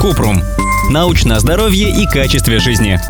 Купрум. Научное здоровье и качестве жизни.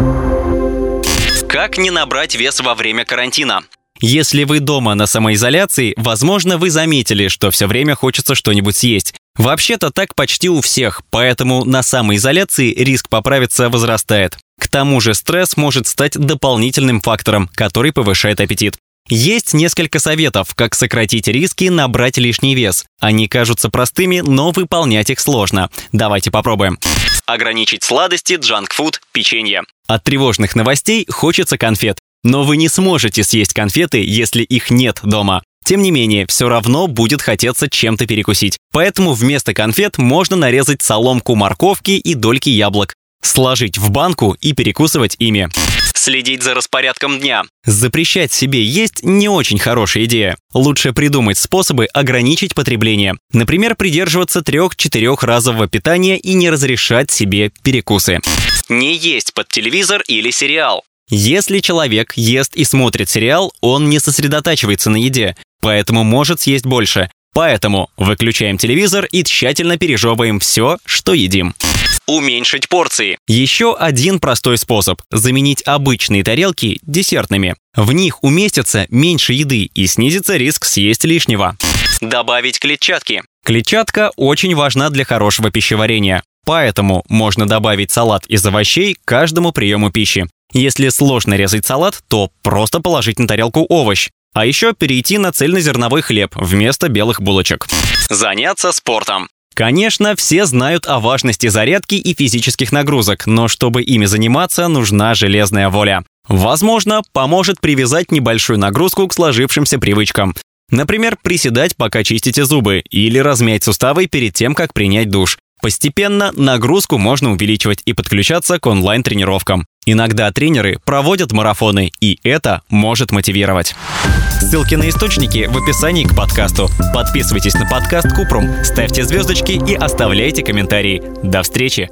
Как не набрать вес во время карантина? Если вы дома на самоизоляции, возможно, вы заметили, что все время хочется что-нибудь съесть. Вообще-то так почти у всех, поэтому на самоизоляции риск поправиться возрастает. К тому же стресс может стать дополнительным фактором, который повышает аппетит. Есть несколько советов, как сократить риски набрать лишний вес. Они кажутся простыми, но выполнять их сложно. Давайте попробуем. Ограничить сладости, джанкфуд, печенье. От тревожных новостей хочется конфет. Но вы не сможете съесть конфеты, если их нет дома. Тем не менее, все равно будет хотеться чем-то перекусить. Поэтому вместо конфет можно нарезать соломку морковки и дольки яблок, сложить в банку и перекусывать ими. Следить за распорядком дня. Запрещать себе есть не очень хорошая идея. Лучше придумать способы ограничить потребление. Например, придерживаться трех-четырех разового питания и не разрешать себе перекусы. Не есть под телевизор или сериал. Если человек ест и смотрит сериал, он не сосредотачивается на еде, поэтому может съесть больше. Поэтому выключаем телевизор и тщательно пережевываем все, что едим. Уменьшить порции. Еще один простой способ – заменить обычные тарелки десертными. В них уместится меньше еды и снизится риск съесть лишнего. Добавить клетчатки. Клетчатка очень важна для хорошего пищеварения. Поэтому можно добавить салат из овощей к каждому приему пищи. Если сложно резать салат, то просто положить на тарелку овощ. А еще перейти на цельнозерновой хлеб вместо белых булочек. Заняться спортом. Конечно, все знают о важности зарядки и физических нагрузок, но чтобы ими заниматься, нужна железная воля. Возможно, поможет привязать небольшую нагрузку к сложившимся привычкам. Например, приседать, пока чистите зубы, или размять суставы перед тем, как принять душ. Постепенно нагрузку можно увеличивать и подключаться к онлайн-тренировкам. Иногда тренеры проводят марафоны, и это может мотивировать. Ссылки на источники в описании к подкасту. Подписывайтесь на подкаст Купрум, ставьте звездочки и оставляйте комментарии. До встречи!